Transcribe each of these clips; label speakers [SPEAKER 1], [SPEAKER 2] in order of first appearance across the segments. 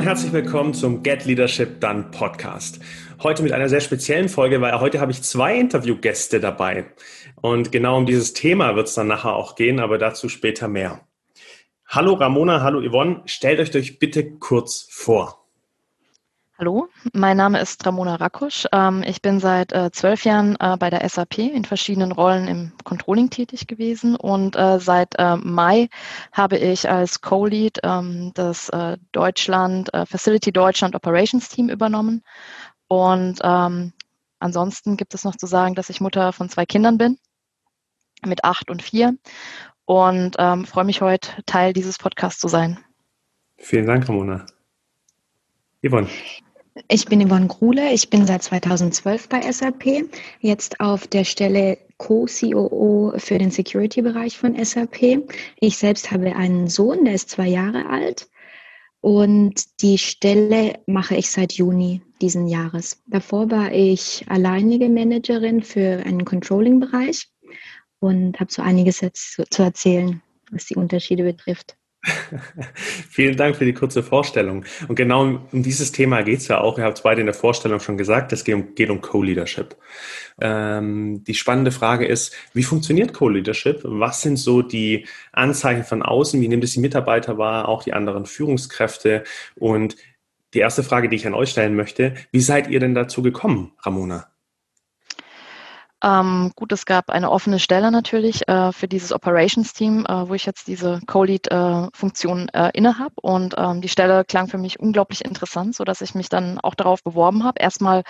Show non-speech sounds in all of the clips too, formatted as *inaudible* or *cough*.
[SPEAKER 1] und herzlich willkommen zum Get Leadership Done Podcast. Heute mit einer sehr speziellen Folge, weil heute habe ich zwei Interviewgäste dabei. Und genau um dieses Thema wird es dann nachher auch gehen, aber dazu später mehr. Hallo Ramona, hallo Yvonne, stellt euch doch bitte kurz vor.
[SPEAKER 2] Hallo, mein Name ist Ramona Rakusch. Ähm, ich bin seit äh, zwölf Jahren äh, bei der SAP in verschiedenen Rollen im Controlling tätig gewesen und äh, seit Mai habe ich als Co-Lead ähm, das Deutschland Facility Deutschland Operations Team übernommen. Und ähm, ansonsten gibt es noch zu sagen, dass ich Mutter von zwei Kindern bin, mit acht und vier und freue mich heute Teil dieses Podcasts zu sein.
[SPEAKER 1] Vielen Dank, Ramona.
[SPEAKER 3] Yvonne. Ich bin Yvonne Gruhle, ich bin seit 2012 bei SAP, jetzt auf der Stelle Co-COO für den Security-Bereich von SAP. Ich selbst habe einen Sohn, der ist zwei Jahre alt und die Stelle mache ich seit Juni diesen Jahres. Davor war ich alleinige Managerin für einen Controlling-Bereich und habe so einiges jetzt zu, zu erzählen, was die Unterschiede betrifft. *laughs*
[SPEAKER 1] Vielen Dank für die kurze Vorstellung. Und genau um, dieses Thema geht es ja auch. Ihr habt es beide in der Vorstellung schon gesagt, es geht um, um Co-Leadership. Ähm, die spannende Frage ist, wie funktioniert Co-Leadership? Was sind so die Anzeichen von außen? Wie nimmt es die Mitarbeiter wahr, auch die anderen Führungskräfte? Und die erste Frage, die ich an euch stellen möchte, wie seid ihr denn dazu gekommen, Ramona?
[SPEAKER 2] Ähm, gut, es gab eine offene Stelle natürlich äh, für dieses Operations-Team, äh, wo ich jetzt diese Co-Lead-Funktion äh, äh, inne Und ähm, die Stelle klang für mich unglaublich interessant, so dass ich mich dann auch darauf beworben habe. Erstmal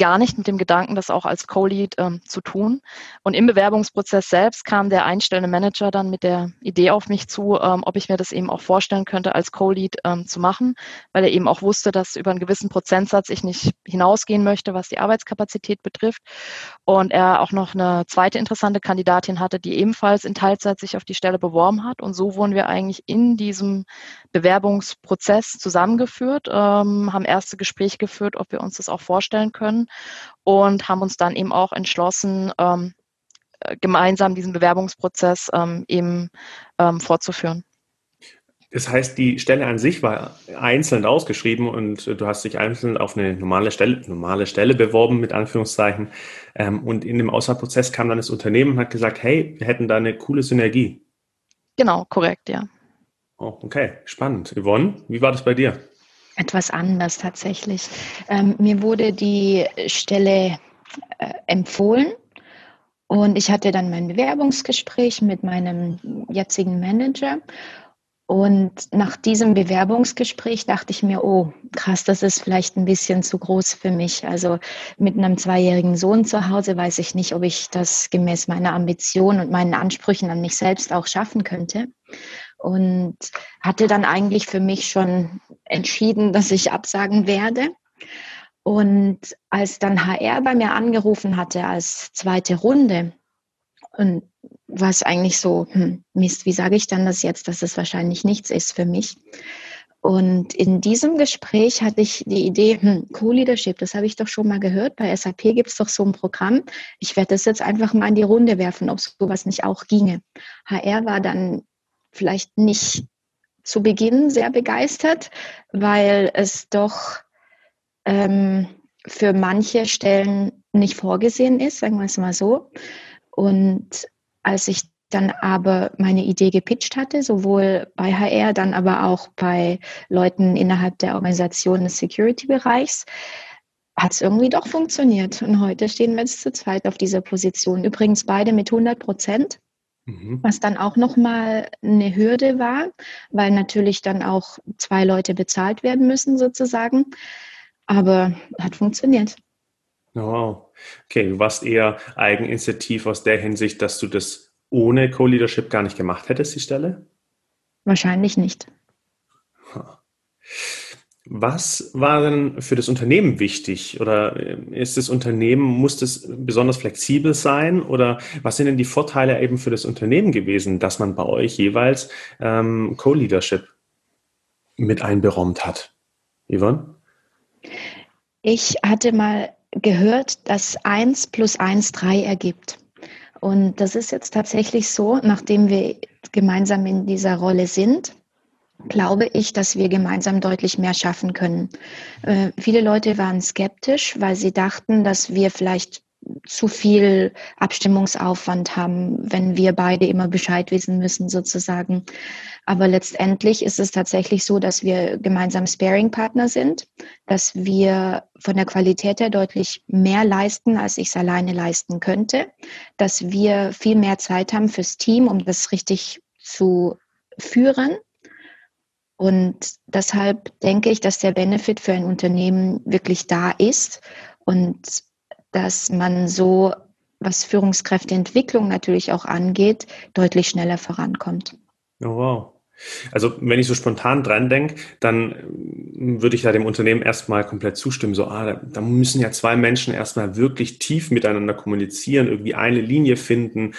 [SPEAKER 2] gar nicht mit dem Gedanken, das auch als Co-Lead ähm, zu tun. Und im Bewerbungsprozess selbst kam der einstellende Manager dann mit der Idee auf mich zu, ähm, ob ich mir das eben auch vorstellen könnte, als Co-Lead ähm, zu machen, weil er eben auch wusste, dass über einen gewissen Prozentsatz ich nicht hinausgehen möchte, was die Arbeitskapazität betrifft. Und er auch noch eine zweite interessante Kandidatin hatte, die ebenfalls in Teilzeit sich auf die Stelle beworben hat. Und so wurden wir eigentlich in diesem Bewerbungsprozess zusammengeführt, ähm, haben erste Gespräche geführt, ob wir uns das auch vorstellen können und haben uns dann eben auch entschlossen, ähm, äh, gemeinsam diesen Bewerbungsprozess ähm, eben ähm, fortzuführen.
[SPEAKER 1] Das heißt, die Stelle an sich war einzeln ausgeschrieben und du hast dich einzeln auf eine normale Stelle, normale Stelle beworben, mit Anführungszeichen. Ähm, und in dem Auswahlprozess kam dann das Unternehmen und hat gesagt, hey, wir hätten da eine coole Synergie.
[SPEAKER 2] Genau, korrekt, ja.
[SPEAKER 1] Oh, okay, spannend. Yvonne, wie war das bei dir?
[SPEAKER 3] Etwas anders tatsächlich. Ähm, mir wurde die Stelle äh, empfohlen und ich hatte dann mein Bewerbungsgespräch mit meinem jetzigen Manager. Und nach diesem Bewerbungsgespräch dachte ich mir, oh, krass, das ist vielleicht ein bisschen zu groß für mich. Also mit einem zweijährigen Sohn zu Hause weiß ich nicht, ob ich das gemäß meiner Ambition und meinen Ansprüchen an mich selbst auch schaffen könnte und hatte dann eigentlich für mich schon entschieden, dass ich absagen werde. Und als dann HR bei mir angerufen hatte als zweite Runde, und war es eigentlich so, hm, Mist, wie sage ich dann das jetzt, dass es wahrscheinlich nichts ist für mich. Und in diesem Gespräch hatte ich die Idee, hm, Co-Leadership, das habe ich doch schon mal gehört. Bei SAP gibt es doch so ein Programm. Ich werde das jetzt einfach mal in die Runde werfen, ob sowas nicht auch ginge. HR war dann vielleicht nicht zu Beginn sehr begeistert, weil es doch ähm, für manche Stellen nicht vorgesehen ist, sagen wir es mal so. Und als ich dann aber meine Idee gepitcht hatte, sowohl bei HR, dann aber auch bei Leuten innerhalb der Organisation des Security-Bereichs, hat es irgendwie doch funktioniert. Und heute stehen wir jetzt zu zweit auf dieser Position. Übrigens beide mit 100 Prozent. Mhm. Was dann auch nochmal eine Hürde war, weil natürlich dann auch zwei Leute bezahlt werden müssen sozusagen. Aber hat funktioniert.
[SPEAKER 1] Wow. Okay, du warst eher Eigeninitiativ aus der Hinsicht, dass du das ohne Co-Leadership gar nicht gemacht hättest, die Stelle?
[SPEAKER 3] Wahrscheinlich nicht.
[SPEAKER 1] Was war denn für das Unternehmen wichtig? Oder äh, ist das Unternehmen, muss das besonders flexibel sein? Oder was sind denn die Vorteile eben für das Unternehmen gewesen, dass man bei euch jeweils ähm, Co-Leadership mit einberaumt hat? Yvonne?
[SPEAKER 3] Ich hatte mal gehört, dass 1 plus 1 3 ergibt. Und das ist jetzt tatsächlich so, nachdem wir gemeinsam in dieser Rolle sind, glaube ich, dass wir gemeinsam deutlich mehr schaffen können. Äh, viele Leute waren skeptisch, weil sie dachten, dass wir vielleicht zu viel Abstimmungsaufwand haben, wenn wir beide immer Bescheid wissen müssen, sozusagen. Aber letztendlich ist es tatsächlich so, dass wir gemeinsam Sparing-Partner sind, dass wir von der Qualität her deutlich mehr leisten, als ich es alleine leisten könnte, dass wir viel mehr Zeit haben fürs Team, um das richtig zu führen. Und deshalb denke ich, dass der Benefit für ein Unternehmen wirklich da ist und dass man so, was Führungskräfteentwicklung natürlich auch angeht, deutlich schneller vorankommt.
[SPEAKER 1] Oh, wow. Also wenn ich so spontan dran denke, dann würde ich da dem Unternehmen erstmal komplett zustimmen. So, ah, da müssen ja zwei Menschen erstmal wirklich tief miteinander kommunizieren, irgendwie eine Linie finden,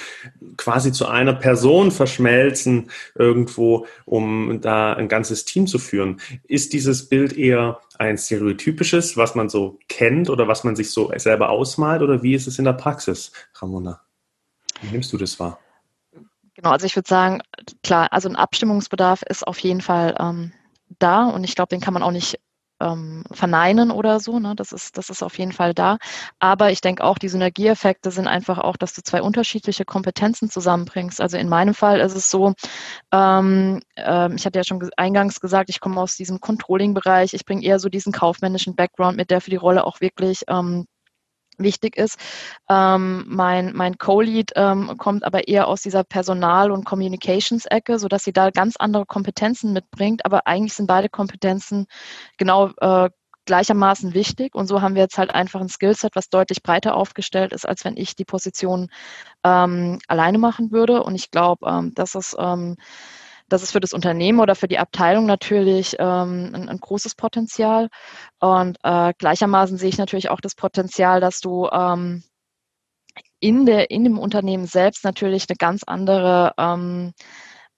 [SPEAKER 1] quasi zu einer Person verschmelzen irgendwo, um da ein ganzes Team zu führen. Ist dieses Bild eher ein stereotypisches, was man so kennt oder was man sich so selber ausmalt oder wie ist es in der Praxis, Ramona? Wie nimmst du das wahr?
[SPEAKER 2] Genau, also ich würde sagen, klar, also ein Abstimmungsbedarf ist auf jeden Fall ähm, da und ich glaube, den kann man auch nicht ähm, verneinen oder so. Ne? Das, ist, das ist auf jeden Fall da. Aber ich denke auch, die Synergieeffekte sind einfach auch, dass du zwei unterschiedliche Kompetenzen zusammenbringst. Also in meinem Fall ist es so, ähm, äh, ich hatte ja schon eingangs gesagt, ich komme aus diesem Controlling-Bereich. Ich bringe eher so diesen kaufmännischen Background mit, der für die Rolle auch wirklich ähm, wichtig ist. Ähm, mein mein Co-Lead ähm, kommt aber eher aus dieser Personal- und Communications-Ecke, sodass sie da ganz andere Kompetenzen mitbringt. Aber eigentlich sind beide Kompetenzen genau äh, gleichermaßen wichtig. Und so haben wir jetzt halt einfach ein Skillset, was deutlich breiter aufgestellt ist, als wenn ich die Position ähm, alleine machen würde. Und ich glaube, ähm, das ist ähm, das ist für das Unternehmen oder für die Abteilung natürlich ähm, ein, ein, großes Potenzial. Und äh, gleichermaßen sehe ich natürlich auch das Potenzial, dass du ähm, in, der, in dem Unternehmen selbst natürlich eine ganz andere ähm,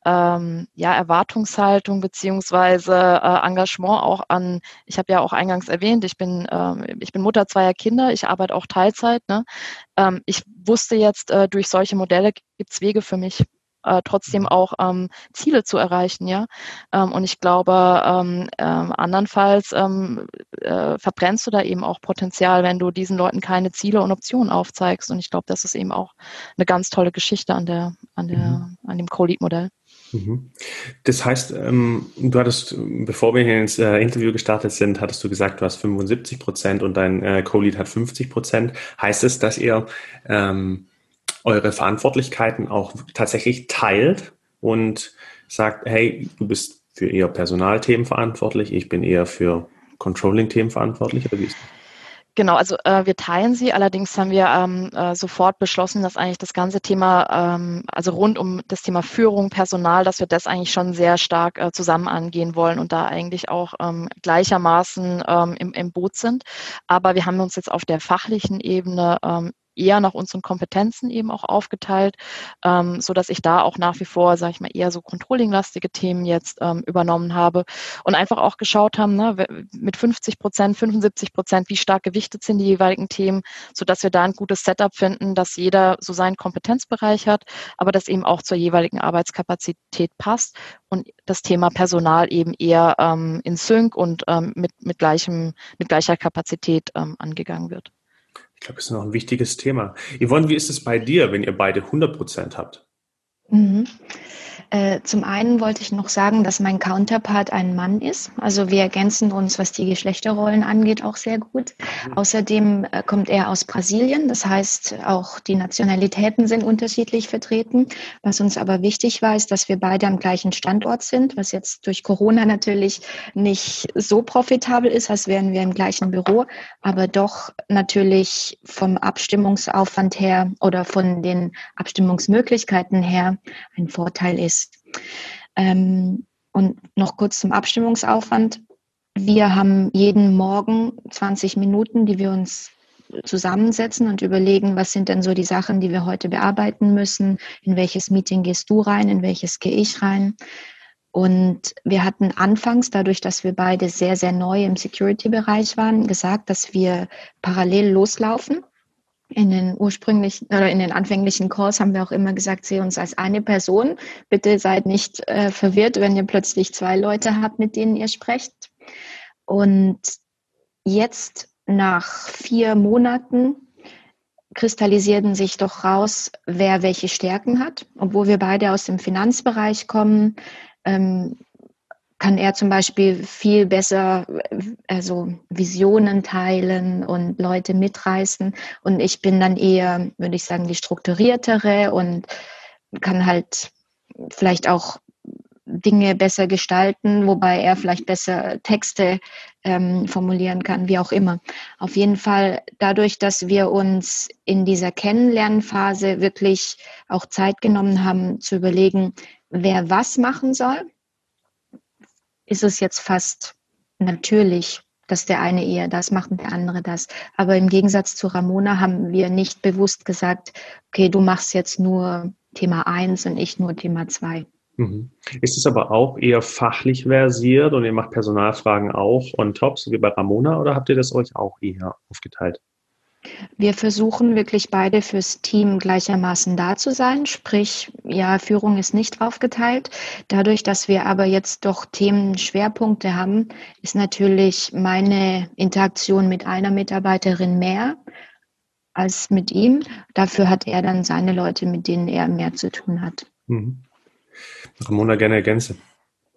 [SPEAKER 2] ähm, ja, Erwartungshaltung beziehungsweise äh, Engagement auch an, ich habe ja auch eingangs erwähnt, ich bin, äh, ich bin Mutter zweier Kinder, ich arbeite auch Teilzeit. Ne? Ähm, ich wusste jetzt, äh, durch solche Modelle gibt es Wege für mich, äh, trotzdem auch ähm, Ziele zu erreichen, ja. Ähm, und ich glaube, ähm, äh, andernfalls ähm, äh, verbrennst du da eben auch Potenzial, wenn du diesen Leuten keine Ziele und Optionen aufzeigst. Und ich glaube, das ist eben auch eine ganz tolle Geschichte an der, an der, mhm. an dem Co-Lead-Modell.
[SPEAKER 1] Mhm. Das heißt, ähm, du hattest, bevor wir hier ins äh, Interview gestartet sind, hattest du gesagt, du hast 75 Prozent und dein äh, Co-Lead hat 50 Prozent. Heißt es, dass ihr ähm, eure Verantwortlichkeiten auch tatsächlich teilt und sagt, hey, du bist für eher Personalthemen verantwortlich, ich bin eher für Controlling-Themen verantwortlich, oder wie ist das?
[SPEAKER 2] Genau, also äh, wir teilen sie. Allerdings haben wir ähm, äh, sofort beschlossen, dass eigentlich das ganze Thema, ähm, also rund um das Thema Führung, Personal, dass wir das eigentlich schon sehr stark äh, zusammen angehen wollen und da eigentlich auch ähm, gleichermaßen ähm, im, im Boot sind. Aber wir haben uns jetzt auf der fachlichen Ebene ähm, eher nach unseren Kompetenzen eben auch aufgeteilt, ähm, so dass ich da auch nach wie vor, sage ich mal, eher so controlling-lastige Themen jetzt ähm, übernommen habe und einfach auch geschaut haben, ne, mit 50 Prozent, 75 Prozent, wie stark gewichtet sind die jeweiligen Themen, so dass wir da ein gutes Setup finden, dass jeder so seinen Kompetenzbereich hat, aber das eben auch zur jeweiligen Arbeitskapazität passt und das Thema Personal eben eher ähm, in Sync und ähm, mit, mit, gleichem, mit gleicher Kapazität ähm, angegangen wird.
[SPEAKER 1] Ich glaube, das ist noch ein wichtiges Thema. Yvonne, wie ist es bei dir, wenn ihr beide 100 Prozent habt?
[SPEAKER 3] Mhm. Äh, zum einen wollte ich noch sagen, dass mein Counterpart ein Mann ist. Also wir ergänzen uns, was die Geschlechterrollen angeht, auch sehr gut. Mhm. Außerdem äh, kommt er aus Brasilien. Das heißt, auch die Nationalitäten sind unterschiedlich vertreten. Was uns aber wichtig war, ist, dass wir beide am gleichen Standort sind, was jetzt durch Corona natürlich nicht so profitabel ist, als wären wir im gleichen Büro, aber doch natürlich vom Abstimmungsaufwand her oder von den Abstimmungsmöglichkeiten her ein Vorteil ist. Ähm, und noch kurz zum Abstimmungsaufwand. Wir haben jeden Morgen 20 Minuten, die wir uns zusammensetzen und überlegen, was sind denn so die Sachen, die wir heute bearbeiten müssen, in welches Meeting gehst du rein, in welches gehe ich rein. Und wir hatten anfangs, dadurch, dass wir beide sehr, sehr neu im Security-Bereich waren, gesagt, dass wir parallel loslaufen in den ursprünglichen oder in den anfänglichen Calls haben wir auch immer gesagt, seht uns als eine Person. Bitte seid nicht äh, verwirrt, wenn ihr plötzlich zwei Leute habt, mit denen ihr sprecht. Und jetzt nach vier Monaten kristallisierten sich doch raus, wer welche Stärken hat. Obwohl wir beide aus dem Finanzbereich kommen, ähm, kann er zum Beispiel viel besser also Visionen teilen und Leute mitreißen. Und ich bin dann eher, würde ich sagen, die strukturiertere und kann halt vielleicht auch Dinge besser gestalten, wobei er vielleicht besser Texte ähm, formulieren kann, wie auch immer. Auf jeden Fall dadurch, dass wir uns in dieser Kennenlernphase wirklich auch Zeit genommen haben zu überlegen, wer was machen soll, ist es jetzt fast natürlich, dass der eine eher das macht und der andere das. Aber im Gegensatz zu Ramona haben wir nicht bewusst gesagt, okay, du machst jetzt nur Thema 1 und ich nur Thema 2.
[SPEAKER 1] Mhm. Ist es aber auch eher fachlich versiert und ihr macht Personalfragen auch on top, so wie bei Ramona, oder habt ihr das euch auch eher aufgeteilt?
[SPEAKER 3] Wir versuchen wirklich beide fürs Team gleichermaßen da zu sein, sprich, ja, Führung ist nicht aufgeteilt. Dadurch, dass wir aber jetzt doch Themenschwerpunkte haben, ist natürlich meine Interaktion mit einer Mitarbeiterin mehr als mit ihm. Dafür hat er dann seine Leute, mit denen er mehr zu tun hat. Mhm.
[SPEAKER 1] Ramona, gerne ergänzen.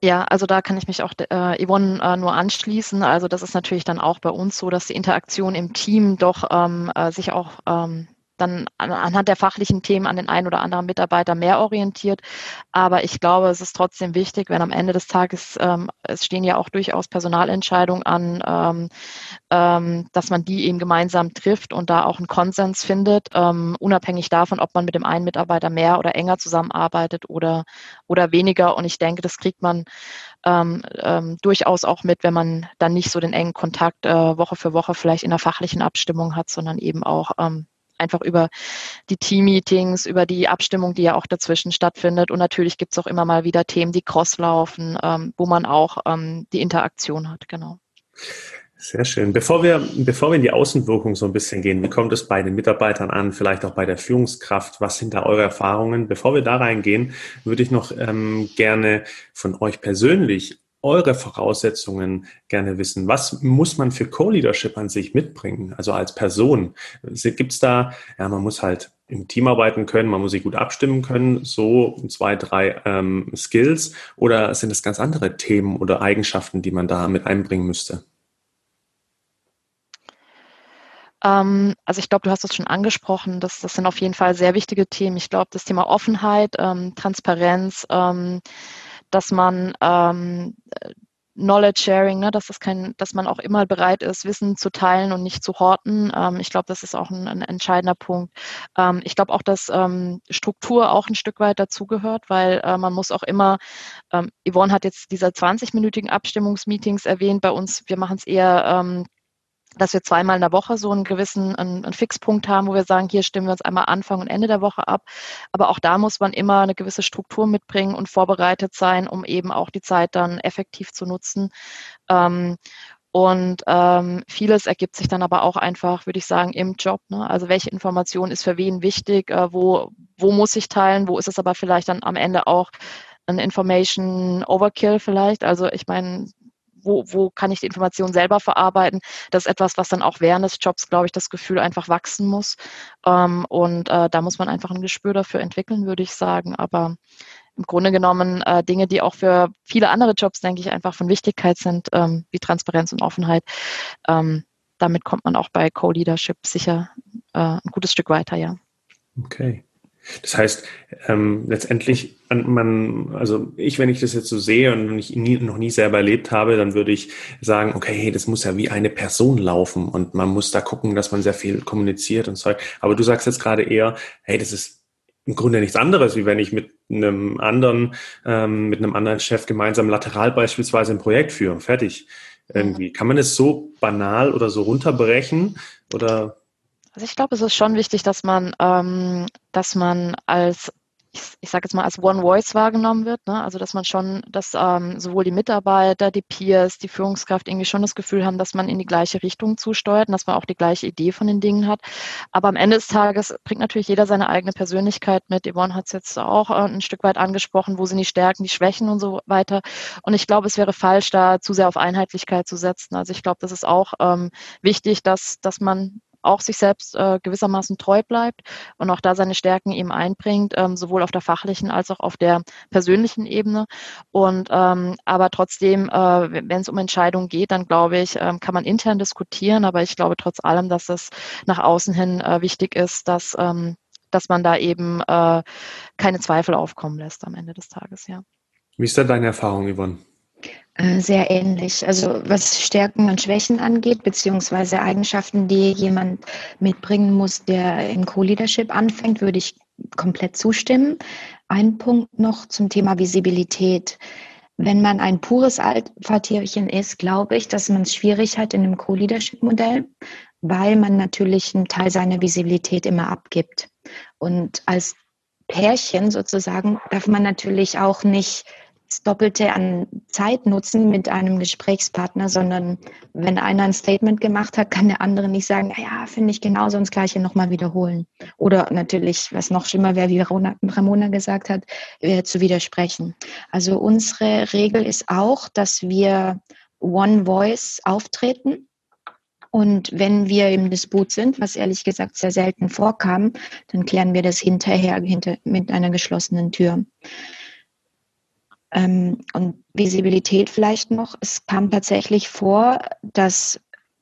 [SPEAKER 2] Ja, also da kann ich mich auch äh, Yvonne äh, nur anschließen. Also das ist natürlich dann auch bei uns so, dass die Interaktion im Team doch ähm, äh, sich auch ähm, dann anhand der fachlichen Themen an den einen oder anderen Mitarbeiter mehr orientiert. Aber ich glaube, es ist trotzdem wichtig, wenn am Ende des Tages, ähm, es stehen ja auch durchaus Personalentscheidungen an, ähm, ähm, dass man die eben gemeinsam trifft und da auch einen Konsens findet, ähm, unabhängig davon, ob man mit dem einen Mitarbeiter mehr oder enger zusammenarbeitet oder, oder weniger. Und ich denke, das kriegt man ähm, ähm, durchaus auch mit, wenn man dann nicht so den engen Kontakt äh, Woche für Woche vielleicht in der fachlichen Abstimmung hat, sondern eben auch einfach über die Team-Meetings, über die Abstimmung, die ja auch dazwischen stattfindet. Und natürlich gibt es auch immer mal wieder Themen, die crosslaufen, ähm, wo man auch ähm, die Interaktion hat, genau.
[SPEAKER 1] Sehr schön. Bevor wir, bevor wir in die Außenwirkung so ein bisschen gehen, wie kommt es bei den Mitarbeitern an, vielleicht auch bei der Führungskraft? Was sind da eure Erfahrungen? Bevor wir da reingehen, würde ich noch ähm, gerne von euch persönlich eure Voraussetzungen gerne wissen. Was muss man für Co-Leadership an sich mitbringen, also als Person? Gibt es da, ja, man muss halt im Team arbeiten können, man muss sich gut abstimmen können, so zwei, drei ähm, Skills oder sind es ganz andere Themen oder Eigenschaften, die man da mit einbringen müsste?
[SPEAKER 2] Ähm, also ich glaube, du hast es schon angesprochen, das, das sind auf jeden Fall sehr wichtige Themen. Ich glaube, das Thema Offenheit, ähm, Transparenz, ähm, dass man ähm, Knowledge Sharing, ne, dass das kein, dass man auch immer bereit ist, Wissen zu teilen und nicht zu horten. Ähm, ich glaube, das ist auch ein, ein entscheidender Punkt. Ähm, ich glaube auch, dass ähm, Struktur auch ein Stück weit dazugehört, weil äh, man muss auch immer, ähm, Yvonne hat jetzt diese 20-minütigen Abstimmungsmeetings erwähnt. Bei uns, wir machen es eher ähm, dass wir zweimal in der Woche so einen gewissen einen, einen, Fixpunkt haben, wo wir sagen, hier stimmen wir uns einmal Anfang und Ende der Woche ab. Aber auch da muss man immer eine gewisse Struktur mitbringen und vorbereitet sein, um eben auch die Zeit dann effektiv zu nutzen. Ähm, und ähm, vieles ergibt sich dann aber auch einfach, würde ich sagen, im Job. Ne? Also welche Information ist für wen wichtig, äh, wo, wo muss ich teilen, wo ist es aber vielleicht dann am Ende auch ein Information Overkill vielleicht. Also ich meine, wo, wo kann ich die Information selber verarbeiten. Das ist etwas, was dann auch während des Jobs, glaube ich, das Gefühl einfach wachsen muss. Ähm, und äh, da muss man einfach ein Gespür dafür entwickeln, würde ich sagen. Aber im Grunde genommen äh, Dinge, die auch für viele andere Jobs, denke ich, einfach von Wichtigkeit sind, ähm, wie Transparenz und Offenheit. Ähm, damit kommt man auch bei Co-Leadership sicher äh, ein gutes Stück weiter, ja.
[SPEAKER 1] Okay. Das heißt, ähm, letztendlich, man, also ich, wenn ich das jetzt so sehe und ich nie, noch nie selber erlebt habe, dann würde ich sagen, okay, hey, das muss ja wie eine Person laufen und man muss da gucken, dass man sehr viel kommuniziert und so. Aber du sagst jetzt gerade eher, hey, das ist im Grunde nichts anderes, wie wenn ich mit einem anderen, ähm, mit einem anderen Chef gemeinsam lateral beispielsweise ein Projekt führe. Fertig. Irgendwie. Kann man es so banal oder so runterbrechen? Oder
[SPEAKER 2] also ich glaube, es ist schon wichtig, dass man, ähm, dass man als ich, ich sage jetzt mal, als One Voice wahrgenommen wird. Ne? Also dass man schon, dass ähm, sowohl die Mitarbeiter, die Peers, die Führungskraft irgendwie schon das Gefühl haben, dass man in die gleiche Richtung zusteuert und dass man auch die gleiche Idee von den Dingen hat. Aber am Ende des Tages bringt natürlich jeder seine eigene Persönlichkeit mit. Yvonne hat es jetzt auch äh, ein Stück weit angesprochen, wo sind die Stärken, die Schwächen und so weiter. Und ich glaube, es wäre falsch, da zu sehr auf Einheitlichkeit zu setzen. Also ich glaube, das ist auch ähm, wichtig, dass, dass man auch sich selbst äh, gewissermaßen treu bleibt und auch da seine Stärken eben einbringt, ähm, sowohl auf der fachlichen als auch auf der persönlichen Ebene. Und ähm, aber trotzdem, äh, wenn es um Entscheidungen geht, dann glaube ich, ähm, kann man intern diskutieren, aber ich glaube trotz allem, dass es nach außen hin äh, wichtig ist, dass ähm, dass man da eben äh, keine Zweifel aufkommen lässt am Ende des Tages, ja.
[SPEAKER 1] Wie ist da deine Erfahrung, Yvonne?
[SPEAKER 3] Äh, sehr ähnlich. Also was Stärken und Schwächen angeht, beziehungsweise Eigenschaften, die jemand mitbringen muss, der im Co-Leadership anfängt, würde ich komplett zustimmen. Ein Punkt noch zum Thema Visibilität. Wenn man ein pures Alpha-Tierchen ist, glaube ich, dass man es schwierig hat in einem Co-Leadership-Modell, weil man natürlich einen Teil seiner Visibilität immer abgibt. Und als Pärchen sozusagen darf man natürlich auch nicht das Doppelte an Zeit nutzen mit einem Gesprächspartner, sondern wenn einer ein Statement gemacht hat, kann der andere nicht sagen, ja, finde ich genauso und das Gleiche nochmal wiederholen. Oder natürlich, was noch schlimmer wäre, wie Ramona gesagt hat, zu widersprechen. Also unsere Regel ist auch, dass wir One Voice auftreten. Und wenn wir im Disput sind, was ehrlich gesagt sehr selten vorkam, dann klären wir das hinterher hinter, mit einer geschlossenen Tür. Ähm, und Visibilität vielleicht noch. Es kam tatsächlich vor, dass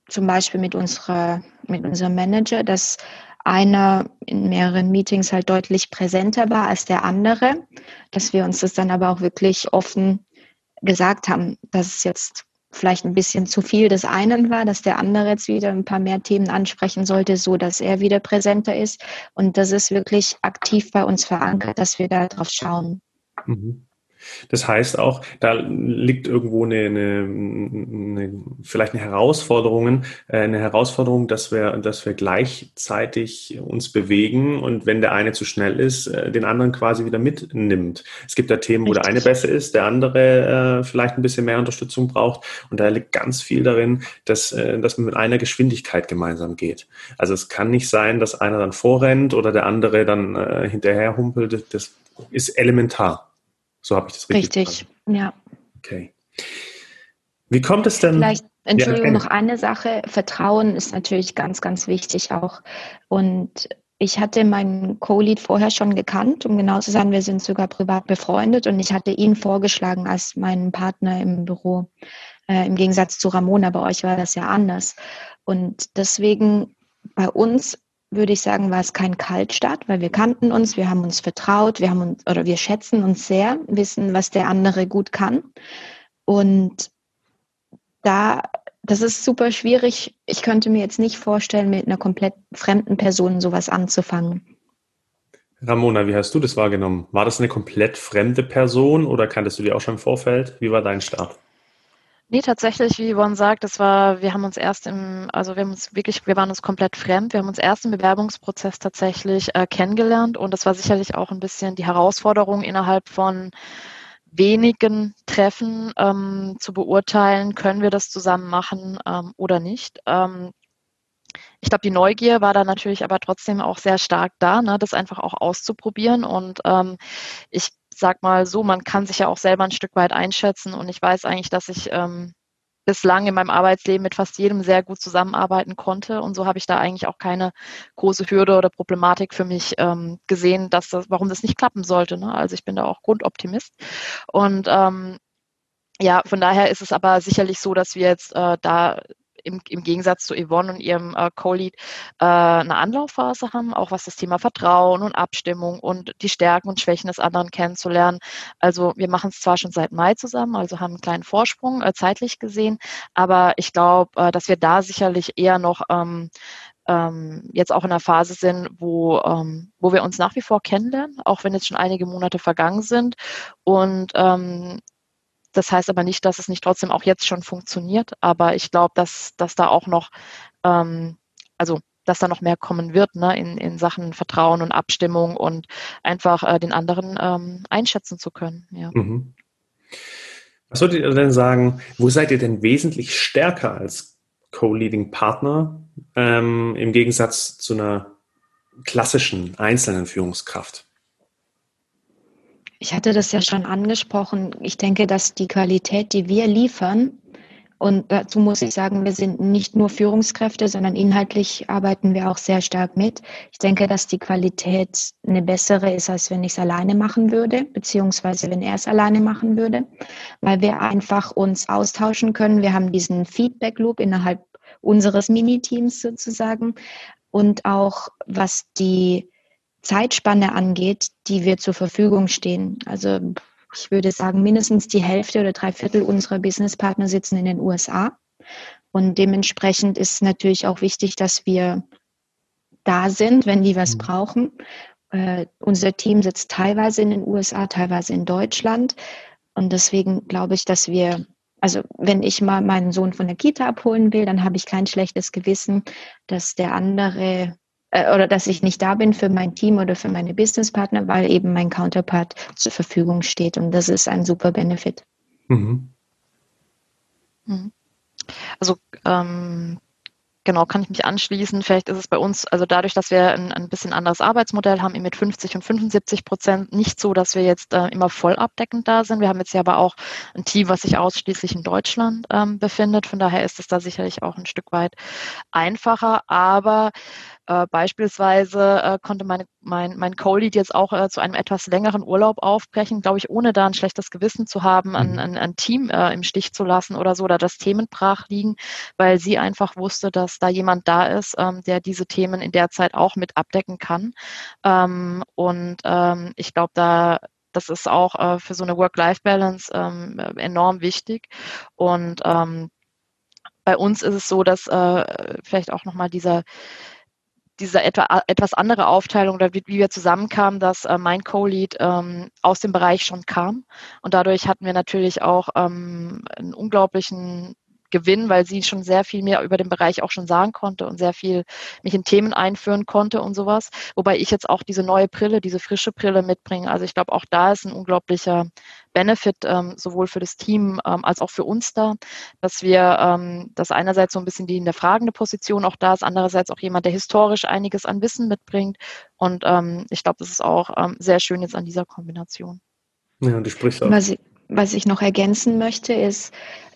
[SPEAKER 3] zum Beispiel mit unserer, mit unserem Manager, dass einer in mehreren Meetings halt deutlich präsenter war als der andere, dass wir uns das dann aber auch wirklich offen gesagt haben, dass es jetzt vielleicht ein bisschen zu viel des einen war, dass der andere jetzt wieder ein paar mehr Themen ansprechen sollte, so dass er wieder präsenter ist. Und das ist wirklich aktiv bei uns verankert, dass wir da drauf schauen.
[SPEAKER 1] Mhm. Das heißt auch, da liegt irgendwo eine, eine, eine vielleicht eine Herausforderung, äh, eine Herausforderung, dass wir, dass wir gleichzeitig uns bewegen und wenn der eine zu schnell ist, äh, den anderen quasi wieder mitnimmt. Es gibt da Themen, wo Richtig. der eine besser ist, der andere äh, vielleicht ein bisschen mehr Unterstützung braucht und da liegt ganz viel darin, dass, äh, dass man mit einer Geschwindigkeit gemeinsam geht. Also es kann nicht sein, dass einer dann vorrennt oder der andere dann äh, hinterher humpelt. Das ist elementar. So habe ich das
[SPEAKER 3] richtig Richtig, verstanden. ja.
[SPEAKER 1] Okay. Wie kommt es denn?
[SPEAKER 3] Vielleicht, Entschuldigung, ja, noch eine Sache. Vertrauen ist natürlich ganz, ganz wichtig auch. Und ich hatte meinen Co-Lead vorher schon gekannt, um genau zu sein, wir sind sogar privat befreundet und ich hatte ihn vorgeschlagen als meinen Partner im Büro. Äh, Im Gegensatz zu Ramona, bei euch war das ja anders. Und deswegen bei uns würde ich sagen, war es kein Kaltstart, weil wir kannten uns, wir haben uns vertraut, wir haben uns oder wir schätzen uns sehr, wissen, was der andere gut kann. Und da, das ist super schwierig. Ich könnte mir jetzt nicht vorstellen, mit einer komplett fremden Person sowas anzufangen.
[SPEAKER 1] Ramona, wie hast du das wahrgenommen? War das eine komplett fremde Person oder kanntest du die auch schon im Vorfeld? Wie war dein Start?
[SPEAKER 2] Nee, tatsächlich, wie Yvonne sagt, das war, wir haben uns erst im, also wir haben uns wirklich, wir waren uns komplett fremd. Wir haben uns erst im Bewerbungsprozess tatsächlich äh, kennengelernt und das war sicherlich auch ein bisschen die Herausforderung innerhalb von wenigen Treffen ähm, zu beurteilen, können wir das zusammen machen ähm, oder nicht. Ähm, ich glaube, die Neugier war da natürlich aber trotzdem auch sehr stark da, ne, das einfach auch auszuprobieren. Und ähm, ich sag mal so, man kann sich ja auch selber ein Stück weit einschätzen und ich weiß eigentlich, dass ich ähm, bislang in meinem Arbeitsleben mit fast jedem sehr gut zusammenarbeiten konnte und so habe ich da eigentlich auch keine große Hürde oder Problematik für mich ähm, gesehen, dass das, warum das nicht klappen sollte. Ne? Also ich bin da auch Grundoptimist und ähm, ja, von daher ist es aber sicherlich so, dass wir jetzt äh, da im, im Gegensatz zu Yvonne und ihrem äh, Co-Lead äh, eine Anlaufphase haben, auch was das Thema Vertrauen und Abstimmung und die Stärken und Schwächen des anderen kennenzulernen. Also wir machen es zwar schon seit Mai zusammen, also haben einen kleinen Vorsprung äh, zeitlich gesehen, aber ich glaube, äh, dass wir da sicherlich eher noch ähm, ähm, jetzt auch in einer Phase sind, wo, ähm, wo wir uns nach wie vor kennenlernen, auch wenn jetzt schon einige Monate vergangen sind. Und ähm, das heißt aber nicht, dass es nicht trotzdem auch jetzt schon funktioniert. Aber ich glaube, dass, dass da auch noch, ähm, also dass da noch mehr kommen wird ne, in, in Sachen Vertrauen und Abstimmung und einfach äh, den anderen ähm, einschätzen zu können. Ja. Mhm.
[SPEAKER 1] Was würdet ihr denn sagen, wo seid ihr denn wesentlich stärker als Co-Leading Partner ähm, im Gegensatz zu einer klassischen einzelnen Führungskraft?
[SPEAKER 3] Ich hatte das ja schon angesprochen. Ich denke, dass die Qualität, die wir liefern, und dazu muss ich sagen, wir sind nicht nur Führungskräfte, sondern inhaltlich arbeiten wir auch sehr stark mit. Ich denke, dass die Qualität eine bessere ist, als wenn ich es alleine machen würde, beziehungsweise wenn er es alleine machen würde, weil wir einfach uns austauschen können. Wir haben diesen Feedback Loop innerhalb unseres Miniteams sozusagen und auch was die Zeitspanne angeht, die wir zur Verfügung stehen. Also ich würde sagen, mindestens die Hälfte oder drei Viertel unserer Businesspartner sitzen in den USA. Und dementsprechend ist natürlich auch wichtig, dass wir da sind, wenn die was mhm. brauchen. Äh, unser Team sitzt teilweise in den USA, teilweise in Deutschland. Und deswegen glaube ich, dass wir, also wenn ich mal meinen Sohn von der Kita abholen will, dann habe ich kein schlechtes Gewissen, dass der andere äh, oder dass ich nicht da bin für mein Team oder für meine Businesspartner, weil eben mein Counterpart zur Verfügung steht. Und das ist ein super Benefit. Mhm.
[SPEAKER 2] mhm. Also ähm, genau, kann ich mich anschließen. Vielleicht ist es bei uns, also dadurch, dass wir ein, ein bisschen anderes Arbeitsmodell haben, mit 50 und 75 Prozent, nicht so, dass wir jetzt äh, immer voll abdeckend da sind. Wir haben jetzt ja aber auch ein Team, was sich ausschließlich in Deutschland ähm, befindet. Von daher ist es da sicherlich auch ein Stück weit einfacher. Aber äh, beispielsweise äh, konnte meine, mein, mein Co-Lead jetzt auch äh, zu einem etwas längeren Urlaub aufbrechen, glaube ich, ohne da ein schlechtes Gewissen zu haben, ein, mhm. ein, ein Team äh, im Stich zu lassen oder so, oder das Themen brach liegen, weil sie einfach wusste, dass da jemand da ist, ähm, der diese Themen in der Zeit auch mit abdecken kann. Ähm, und ähm, ich glaube, da das ist auch äh, für so eine Work-Life-Balance ähm, enorm wichtig. Und ähm, bei uns ist es so, dass äh, vielleicht auch nochmal dieser diese etwa, etwas andere Aufteilung oder wie, wie wir zusammenkamen, dass äh, mein Co-Lead ähm, aus dem Bereich schon kam. Und dadurch hatten wir natürlich auch ähm, einen unglaublichen Gewinn, weil sie schon sehr viel mehr über den Bereich auch schon sagen konnte und sehr viel mich in Themen einführen konnte und sowas. Wobei ich jetzt auch diese neue Brille, diese frische Brille mitbringe. Also ich glaube, auch da ist ein unglaublicher Benefit ähm, sowohl für das Team ähm, als auch für uns da, dass wir, ähm, dass einerseits so ein bisschen die in der fragende Position auch da ist, andererseits auch jemand, der historisch einiges an Wissen mitbringt. Und ähm, ich glaube, das ist auch ähm, sehr schön jetzt an dieser Kombination.
[SPEAKER 3] Ja, du sprichst auch. Was ich, was ich noch ergänzen möchte, ist,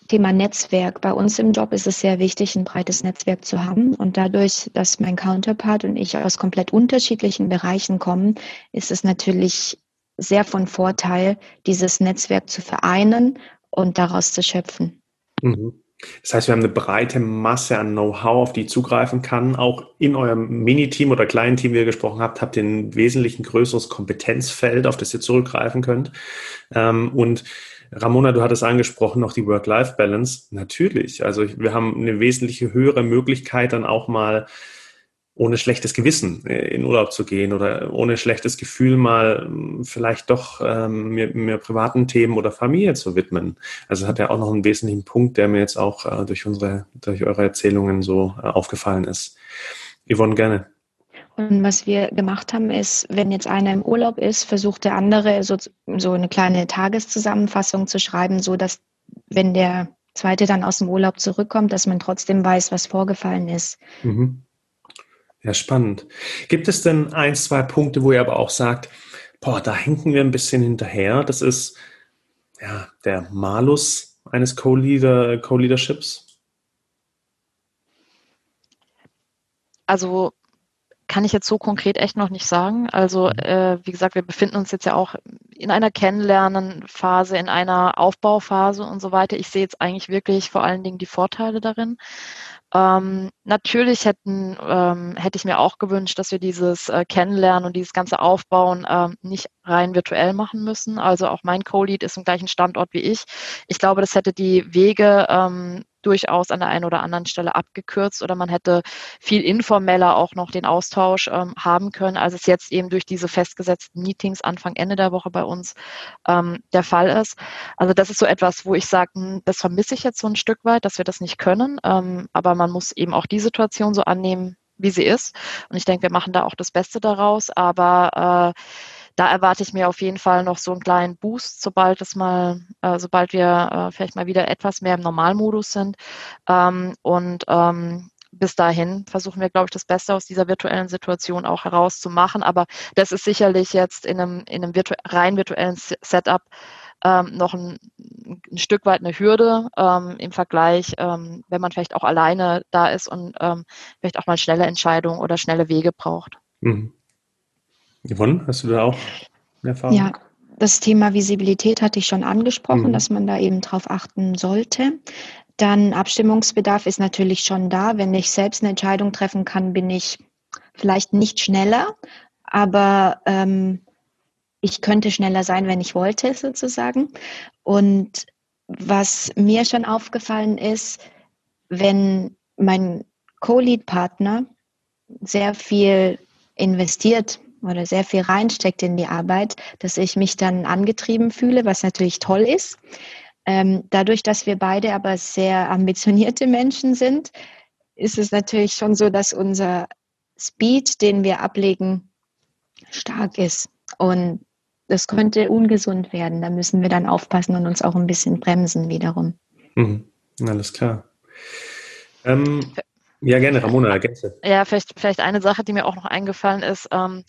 [SPEAKER 3] Thema Netzwerk. Bei uns im Job ist es sehr wichtig, ein breites Netzwerk zu haben. Und dadurch, dass mein Counterpart und ich aus komplett unterschiedlichen Bereichen kommen, ist es natürlich sehr von Vorteil, dieses Netzwerk zu vereinen und daraus zu schöpfen.
[SPEAKER 1] Mhm. Das heißt, wir haben eine breite Masse an Know-how, auf die zugreifen kann. Auch in eurem Mini-Team oder kleinen Team, wie ihr gesprochen habt, habt ihr ein wesentlich größeres Kompetenzfeld, auf das ihr zurückgreifen könnt. Ähm, und Ramona, du hattest angesprochen, noch die Work-Life-Balance. Natürlich. Also wir haben eine wesentliche höhere Möglichkeit, dann auch mal ohne schlechtes Gewissen äh, in Urlaub zu gehen oder ohne schlechtes Gefühl mal hm, vielleicht doch ähm, mir, mir privaten Themen oder Familie zu widmen. Also hat ja auch noch einen wesentlichen Punkt, der mir jetzt auch äh, durch unsere, durch eure Erzählungen so äh, aufgefallen ist. Yvonne, gerne.
[SPEAKER 3] Und was wir gemacht haben, ist, wenn jetzt einer im Urlaub ist, versucht der andere so, so eine kleine Tageszusammenfassung zu schreiben, so dass wenn der zweite dann aus dem Urlaub zurückkommt, dass man trotzdem weiß, was vorgefallen ist. Mhm.
[SPEAKER 1] Ja, spannend. Gibt es denn ein, zwei Punkte, wo ihr aber auch sagt, boah, da hinken wir ein bisschen hinterher? Das ist ja der Malus eines Co-Leader, Co-Leaderships?
[SPEAKER 2] Also kann ich jetzt so konkret echt noch nicht sagen. Also mhm. äh, wie gesagt, wir befinden uns jetzt ja auch in einer Kennenlernenphase, in einer Aufbauphase und so weiter. Ich sehe jetzt eigentlich wirklich vor allen Dingen die Vorteile darin. Ähm, natürlich hätten, ähm, hätte ich mir auch gewünscht, dass wir dieses äh, Kennenlernen und dieses ganze Aufbauen ähm, nicht rein virtuell machen müssen. Also auch mein Co-Lead ist im gleichen Standort wie ich. Ich glaube, das hätte die Wege ähm, durchaus an der einen oder anderen Stelle abgekürzt oder man hätte viel informeller auch noch den Austausch ähm, haben können, als es jetzt eben durch diese festgesetzten Meetings Anfang, Ende der Woche bei uns ähm, der Fall ist. Also das ist so etwas, wo ich sage, hm, das vermisse ich jetzt so ein Stück weit, dass wir das nicht können. Ähm, aber man muss eben auch die Situation so annehmen, wie sie ist. Und ich denke, wir machen da auch das Beste daraus. Aber äh, da erwarte ich mir auf jeden Fall noch so einen kleinen Boost, sobald es mal, äh, sobald wir äh, vielleicht mal wieder etwas mehr im Normalmodus sind. Ähm, und ähm, bis dahin versuchen wir, glaube ich, das Beste aus dieser virtuellen Situation auch herauszumachen. Aber das ist sicherlich jetzt in einem, in einem virtu rein virtuellen Setup ähm, noch ein, ein, Stück weit eine Hürde ähm, im Vergleich, ähm, wenn man vielleicht auch alleine da ist und ähm, vielleicht auch mal schnelle Entscheidungen oder schnelle Wege braucht. Mhm.
[SPEAKER 1] Yvonne, hast du da auch Erfahrung?
[SPEAKER 3] Ja, das Thema Visibilität hatte ich schon angesprochen, mhm. dass man da eben drauf achten sollte. Dann Abstimmungsbedarf ist natürlich schon da. Wenn ich selbst eine Entscheidung treffen kann, bin ich vielleicht nicht schneller, aber ähm, ich könnte schneller sein, wenn ich wollte, sozusagen. Und was mir schon aufgefallen ist, wenn mein Co-Lead-Partner sehr viel investiert oder sehr viel reinsteckt in die Arbeit, dass ich mich dann angetrieben fühle, was natürlich toll ist. Ähm, dadurch, dass wir beide aber sehr ambitionierte Menschen sind, ist es natürlich schon so, dass unser Speed, den wir ablegen, stark ist. Und das könnte ungesund werden. Da müssen wir dann aufpassen und uns auch ein bisschen bremsen wiederum.
[SPEAKER 1] Mhm. Alles klar. Ähm, ja, gerne, Ramona, ergänze.
[SPEAKER 2] Ja, vielleicht, vielleicht eine Sache, die mir auch noch eingefallen ist. Ähm,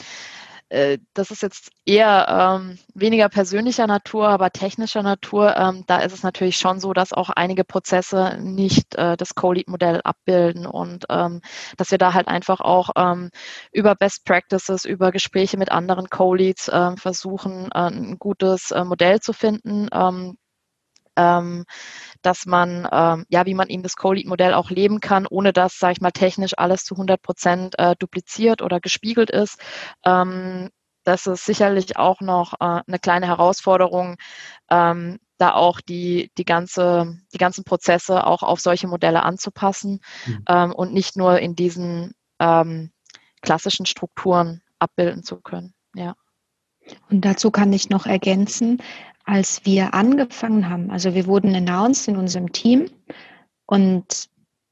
[SPEAKER 2] äh, das ist jetzt eher ähm, weniger persönlicher Natur, aber technischer Natur. Ähm, da ist es natürlich schon so, dass auch einige Prozesse nicht äh, das Co-Lead-Modell abbilden und ähm, dass wir da halt einfach auch ähm, über Best Practices, über Gespräche mit anderen Co-Leads äh, versuchen, ein gutes äh, Modell zu finden. Ähm, dass man, ähm, ja, wie man eben das Co-Lead-Modell auch leben kann, ohne dass, sage ich mal, technisch alles zu 100 Prozent äh, dupliziert oder gespiegelt ist. Ähm, das ist sicherlich auch noch äh, eine kleine Herausforderung, ähm, da auch die, die, ganze, die ganzen Prozesse auch auf solche Modelle anzupassen mhm. ähm, und nicht nur in diesen ähm, klassischen Strukturen abbilden zu können. Ja.
[SPEAKER 3] Und dazu kann ich noch ergänzen, als wir angefangen haben, also wir wurden announced in unserem Team und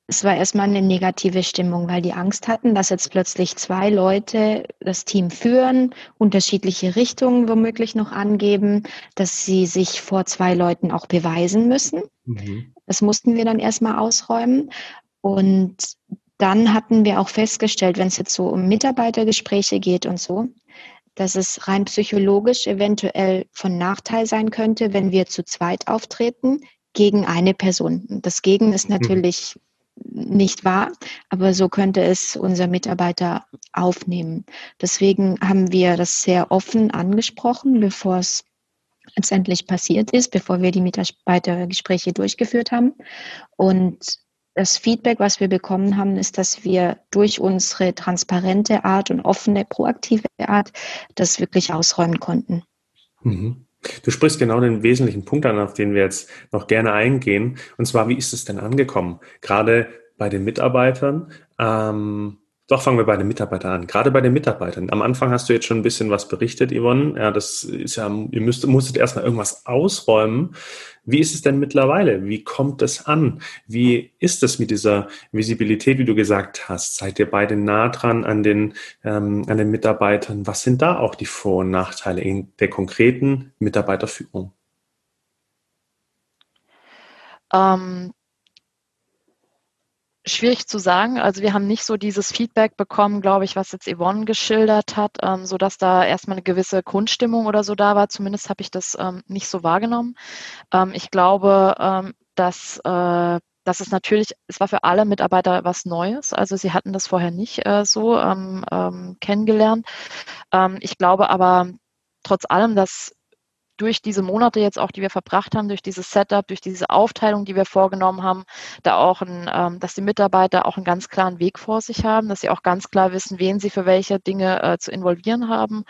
[SPEAKER 3] es war erstmal eine negative Stimmung, weil die Angst hatten, dass jetzt plötzlich zwei Leute das Team führen, unterschiedliche Richtungen womöglich noch angeben, dass sie sich vor zwei Leuten auch beweisen müssen. Mhm. Das mussten wir dann erstmal ausräumen. Und dann hatten wir auch festgestellt, wenn es jetzt so um Mitarbeitergespräche geht und so, dass es rein psychologisch eventuell von Nachteil sein könnte, wenn wir zu zweit auftreten gegen eine Person. Das Gegen ist mhm. natürlich mhm. nicht wahr, aber so könnte es unser Mitarbeiter aufnehmen. Deswegen haben wir das sehr offen angesprochen, bevor es letztendlich passiert ist, bevor wir die Mitarbeitergespräche durchgeführt haben. Und das Feedback, was wir bekommen haben, ist, dass wir durch unsere transparente Art und offene, proaktive Art das wirklich ausräumen konnten.
[SPEAKER 1] Mhm. Du sprichst genau den wesentlichen Punkt an, auf den wir jetzt noch gerne eingehen. Und zwar, wie ist es denn angekommen? Gerade bei den Mitarbeitern. Ähm, doch, fangen wir bei den Mitarbeitern an. Gerade bei den Mitarbeitern. Am Anfang hast du jetzt schon ein bisschen was berichtet, Yvonne. Ja, das ist ja, ihr müsst, musstet erstmal irgendwas ausräumen. Wie ist es denn mittlerweile? Wie kommt es an? Wie ist es mit dieser Visibilität, wie du gesagt hast? Seid ihr beide nah dran an den, ähm, an den Mitarbeitern? Was sind da auch die Vor- und Nachteile in der konkreten Mitarbeiterführung?
[SPEAKER 2] Ähm, schwierig zu sagen. Also wir haben nicht so dieses Feedback bekommen, glaube ich, was jetzt Yvonne geschildert hat, ähm, so dass da erstmal eine gewisse Grundstimmung oder so da war. Zumindest habe ich das ähm, nicht so wahrgenommen. Ähm, ich glaube, ähm, dass äh, das ist natürlich, es war für alle Mitarbeiter was Neues. Also sie hatten das vorher nicht äh, so ähm, ähm, kennengelernt. ich glaube aber trotz allem, dass durch diese Monate jetzt auch, die wir verbracht haben, durch dieses Setup, durch diese Aufteilung, die wir vorgenommen haben, da auch ein, ähm, dass die Mitarbeiter auch einen ganz klaren Weg vor sich haben, dass sie auch ganz klar wissen, wen sie für welche Dinge äh, zu involvieren haben.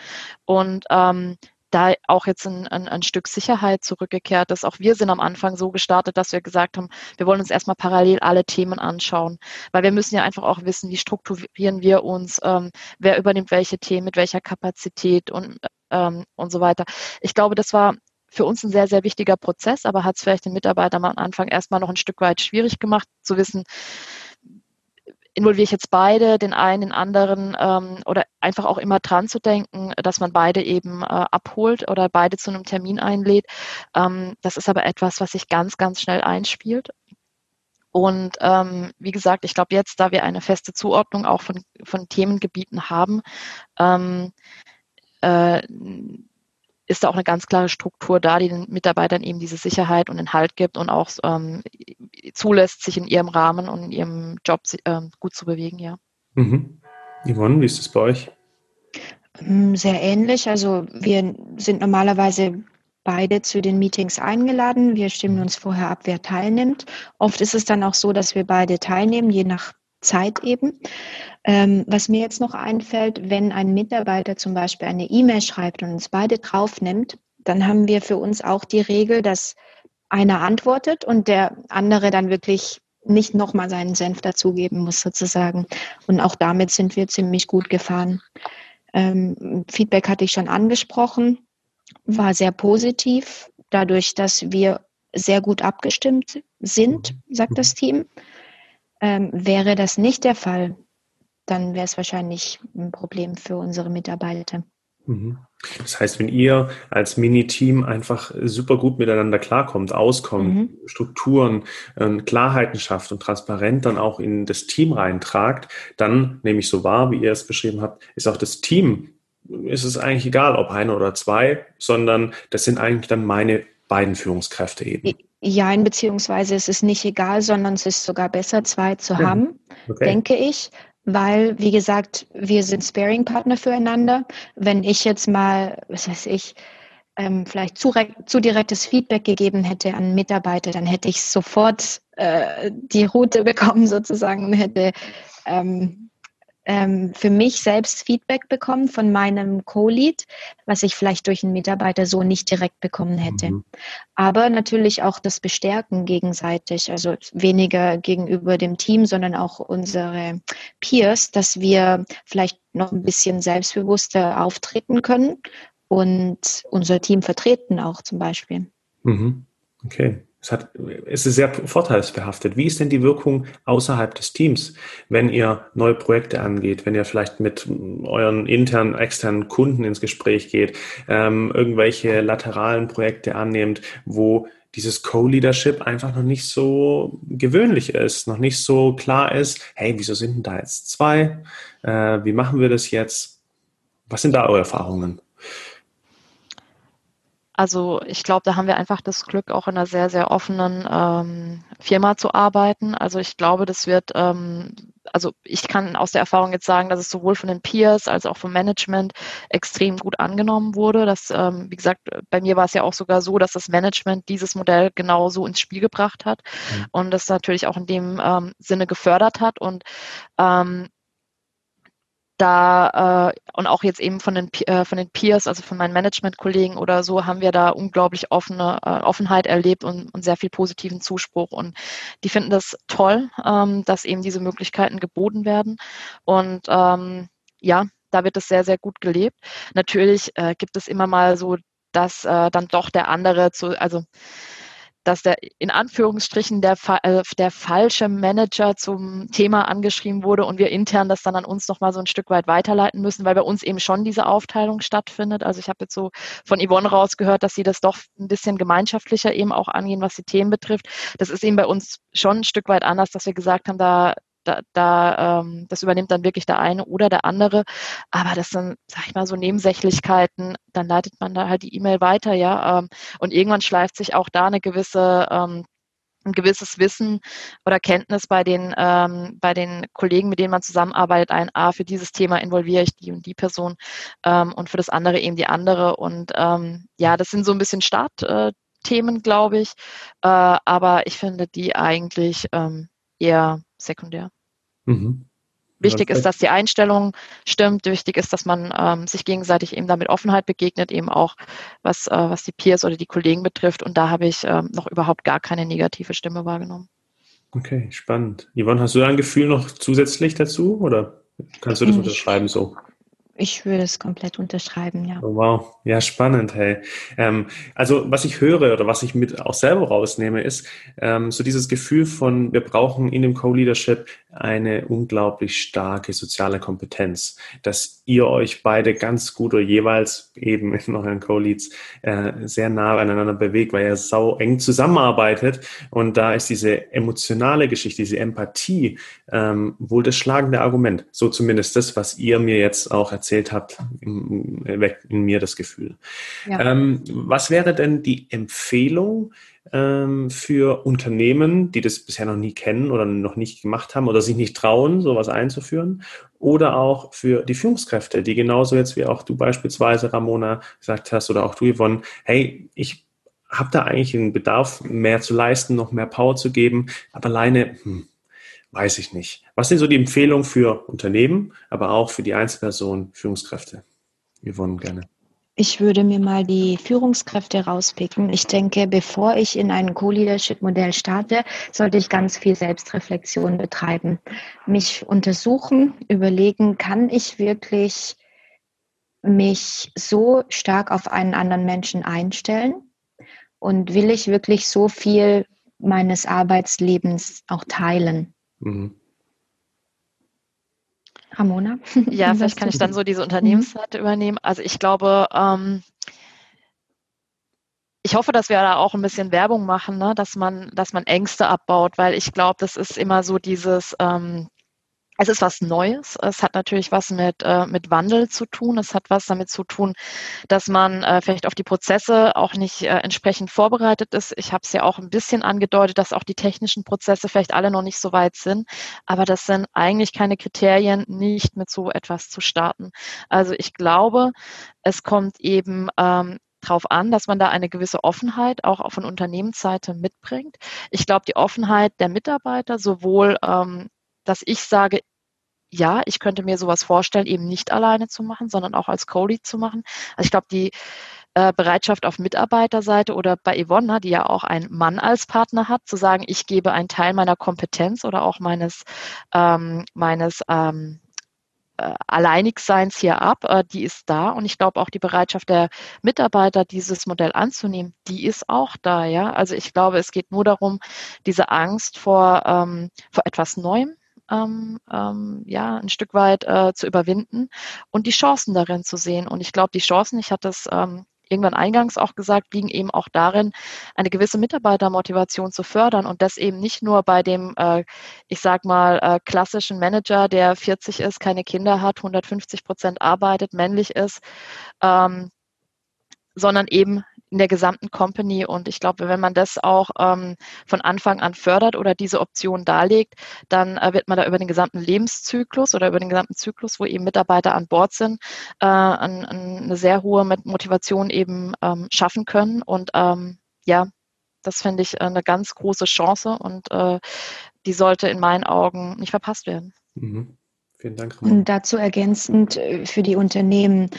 [SPEAKER 2] Und ähm, da auch jetzt ein, ein, ein, Stück Sicherheit zurückgekehrt ist. Auch wir sind am Anfang so gestartet, dass wir gesagt haben, wir wollen uns erstmal parallel alle Themen anschauen, weil wir müssen ja einfach auch wissen, wie strukturieren wir uns, ähm, wer übernimmt welche Themen, mit welcher Kapazität und ähm, und so weiter. Ich glaube, das war für uns ein sehr, sehr wichtiger Prozess, aber hat es vielleicht den Mitarbeitern am Anfang erstmal noch ein Stück weit schwierig gemacht, zu wissen, involviere ich jetzt beide, den einen, den anderen ähm, oder einfach auch immer dran zu denken, dass man beide eben äh, abholt oder beide zu einem Termin einlädt. Ähm, das ist aber etwas, was sich ganz, ganz schnell einspielt. Und ähm, wie gesagt, ich glaube jetzt, da wir eine feste Zuordnung auch von, von Themengebieten haben, ähm, äh, ist da auch eine ganz klare Struktur da, die den Mitarbeitern eben diese Sicherheit und den Halt gibt und auch ähm, zulässt, sich in ihrem Rahmen und in ihrem Job ähm, gut zu bewegen, ja.
[SPEAKER 1] Mhm. Yvonne, wie ist das bei euch?
[SPEAKER 3] Mm, sehr ähnlich. Also wir sind normalerweise beide zu den Meetings eingeladen. Wir stimmen uns vorher ab, wer teilnimmt. Oft ist es dann auch so, dass wir beide teilnehmen, je nach Zeit eben. Ähm, was mir jetzt noch einfällt, wenn ein Mitarbeiter zum Beispiel eine E-Mail schreibt und uns beide draufnimmt, dann haben wir für uns auch die Regel, dass einer antwortet und der andere dann wirklich nicht nochmal seinen Senf dazugeben muss sozusagen. Und auch damit sind wir ziemlich gut gefahren. Ähm, Feedback hatte ich schon angesprochen, war sehr positiv, dadurch, dass wir sehr gut abgestimmt sind, sagt das Team. Ähm, wäre das nicht der Fall, dann wäre es wahrscheinlich ein Problem für unsere Mitarbeiter.
[SPEAKER 1] Mhm. Das heißt, wenn ihr als Mini-Team einfach super gut miteinander klarkommt, auskommt, mhm. Strukturen, äh, Klarheiten schafft und transparent dann auch in das Team reintragt, dann nehme ich so wahr, wie ihr es beschrieben habt, ist auch das Team, ist es eigentlich egal, ob eine oder zwei, sondern das sind eigentlich dann meine beiden Führungskräfte eben.
[SPEAKER 3] Ja, beziehungsweise es ist nicht egal, sondern es ist sogar besser, zwei zu ja. haben, okay. denke ich weil, wie gesagt, wir sind Sparing-Partner füreinander. Wenn ich jetzt mal, was weiß ich, ähm, vielleicht zu, zu direktes Feedback gegeben hätte an Mitarbeiter, dann hätte ich sofort äh, die Route *laughs* bekommen sozusagen und hätte ähm, ähm, für mich selbst Feedback bekommen von meinem Co-Lead, was ich vielleicht durch einen Mitarbeiter so nicht direkt bekommen hätte. Mhm. Aber natürlich auch das Bestärken gegenseitig, also weniger gegenüber dem Team, sondern auch unsere Peers, dass wir vielleicht noch ein bisschen selbstbewusster auftreten können und unser Team vertreten auch zum Beispiel.
[SPEAKER 1] Mhm. Okay. Es, hat, es ist sehr vorteilsbehaftet. Wie ist denn die Wirkung außerhalb des Teams, wenn ihr neue Projekte angeht, wenn ihr vielleicht mit euren internen, externen Kunden ins Gespräch geht, ähm, irgendwelche lateralen Projekte annehmt, wo dieses Co-Leadership einfach noch nicht so gewöhnlich ist, noch nicht so klar ist, hey, wieso sind denn da jetzt zwei? Äh, wie machen wir das jetzt? Was sind da eure Erfahrungen?
[SPEAKER 2] Also ich glaube, da haben wir einfach das Glück, auch in einer sehr, sehr offenen ähm, Firma zu arbeiten. Also ich glaube, das wird, ähm, also ich kann aus der Erfahrung jetzt sagen, dass es sowohl von den Peers als auch vom Management extrem gut angenommen wurde. Das, ähm, wie gesagt, bei mir war es ja auch sogar so, dass das Management dieses Modell genauso ins Spiel gebracht hat mhm. und das natürlich auch in dem ähm, Sinne gefördert hat. Und ähm, da äh, und auch jetzt eben von den äh, von den Peers, also von meinen Management-Kollegen oder so, haben wir da unglaublich offene äh, Offenheit erlebt und, und sehr viel positiven Zuspruch. Und die finden das toll, ähm, dass eben diese Möglichkeiten geboten werden. Und ähm, ja, da wird es sehr, sehr gut gelebt. Natürlich äh, gibt es immer mal so, dass äh, dann doch der andere zu, also dass der in Anführungsstrichen der, äh, der falsche Manager zum Thema angeschrieben wurde und wir intern das dann an uns nochmal so ein Stück weit weiterleiten müssen, weil bei uns eben schon diese Aufteilung stattfindet. Also ich habe jetzt so von Yvonne rausgehört, dass sie das doch ein bisschen gemeinschaftlicher eben auch angehen, was die Themen betrifft. Das ist eben bei uns schon ein Stück weit anders, dass wir gesagt haben, da da, da ähm, das übernimmt dann wirklich der eine oder der andere. Aber das sind, sag ich mal, so Nebensächlichkeiten, dann leitet man da halt die E-Mail weiter, ja. Ähm, und irgendwann schleift sich auch da eine gewisse ähm, ein gewisses Wissen oder Kenntnis bei den, ähm, bei den Kollegen, mit denen man zusammenarbeitet, ein, A, für dieses Thema involviere ich die und die Person ähm, und für das andere eben die andere. Und ähm, ja, das sind so ein bisschen Startthemen, glaube ich. Äh, aber ich finde die eigentlich ähm, eher sekundär. Mhm. Wichtig ist, dass die Einstellung stimmt. Wichtig ist, dass man ähm, sich gegenseitig eben damit Offenheit begegnet, eben auch was, äh, was die Peers oder die Kollegen betrifft. Und da habe ich ähm, noch überhaupt gar keine negative Stimme wahrgenommen.
[SPEAKER 1] Okay, spannend. Yvonne, hast du ein Gefühl noch zusätzlich dazu oder kannst du das unterschreiben so?
[SPEAKER 3] Ich würde es komplett unterschreiben, ja.
[SPEAKER 1] Oh, wow, ja, spannend, hey. Ähm, also, was ich höre oder was ich mit auch selber rausnehme, ist ähm, so dieses Gefühl von, wir brauchen in dem Co-Leadership eine unglaublich starke soziale Kompetenz, dass ihr euch beide ganz gut oder jeweils eben in euren Co-Leads äh, sehr nah aneinander bewegt, weil ihr sau eng zusammenarbeitet und da ist diese emotionale Geschichte, diese Empathie ähm, wohl das schlagende Argument. So zumindest das, was ihr mir jetzt auch erzählt erzählt habt, weckt in mir das Gefühl. Ja. Ähm, was wäre denn die Empfehlung ähm, für Unternehmen, die das bisher noch nie kennen oder noch nicht gemacht haben oder sich nicht trauen, sowas einzuführen? Oder auch für die Führungskräfte, die genauso jetzt wie auch du beispielsweise, Ramona, gesagt hast oder auch du, Yvonne, hey, ich habe da eigentlich einen Bedarf, mehr zu leisten, noch mehr Power zu geben, aber alleine, hm, weiß ich nicht. Was sind so die Empfehlungen für Unternehmen, aber auch für die Einzelpersonen, Führungskräfte? Wir wollen gerne.
[SPEAKER 3] Ich würde mir mal die Führungskräfte rauspicken. Ich denke, bevor ich in ein Co-Leadership-Modell starte, sollte ich ganz viel Selbstreflexion betreiben. Mich untersuchen, überlegen, kann ich wirklich mich so stark auf einen anderen Menschen einstellen? Und will ich wirklich so viel meines Arbeitslebens auch teilen? Mhm.
[SPEAKER 2] Ramona? Ja, vielleicht kann ich dann so diese Unternehmensseite mhm. übernehmen. Also ich glaube, ähm, ich hoffe, dass wir da auch ein bisschen Werbung machen, ne? dass man, dass man Ängste abbaut, weil ich glaube, das ist immer so dieses, ähm, es ist was Neues. Es hat natürlich was mit, äh, mit Wandel zu tun. Es hat was damit zu tun, dass man äh, vielleicht auf die Prozesse auch nicht äh, entsprechend vorbereitet ist. Ich habe es ja auch ein bisschen angedeutet, dass auch die technischen Prozesse vielleicht alle noch nicht so weit sind. Aber das sind eigentlich keine Kriterien, nicht mit so etwas zu starten. Also ich glaube, es kommt eben ähm, darauf an, dass man da eine gewisse Offenheit auch von Unternehmensseite mitbringt. Ich glaube, die Offenheit der Mitarbeiter, sowohl ähm, dass ich sage, ja, ich könnte mir sowas vorstellen, eben nicht alleine zu machen, sondern auch als Co-Lead zu machen. Also ich glaube, die äh, Bereitschaft auf Mitarbeiterseite oder bei Yvonne, die ja auch einen Mann als Partner hat, zu sagen, ich gebe einen Teil meiner Kompetenz oder auch meines, ähm, meines ähm, äh, Alleinigseins hier ab, äh, die ist da. Und ich glaube auch die Bereitschaft der Mitarbeiter, dieses Modell anzunehmen, die ist auch da. Ja, also ich glaube, es geht nur darum, diese Angst vor, ähm, vor etwas Neuem ähm, ähm, ja, ein Stück weit äh, zu überwinden und die Chancen darin zu sehen. Und ich glaube, die Chancen, ich hatte es ähm, irgendwann eingangs auch gesagt, liegen eben auch darin, eine gewisse Mitarbeitermotivation zu fördern und das eben nicht nur bei dem, äh, ich sag mal, äh, klassischen Manager, der 40 ist, keine Kinder hat, 150 Prozent arbeitet, männlich ist, ähm, sondern eben in der gesamten Company. Und ich glaube, wenn man das auch ähm, von Anfang an fördert oder diese Option darlegt, dann äh, wird man da über den gesamten Lebenszyklus oder über den gesamten Zyklus, wo eben Mitarbeiter an Bord sind, äh, an, an eine sehr hohe Motivation eben ähm, schaffen können. Und ähm, ja, das finde ich eine ganz große Chance und äh, die sollte in meinen Augen nicht verpasst werden.
[SPEAKER 3] Mhm. Vielen Dank. Ramon. Und dazu ergänzend äh, für die Unternehmen,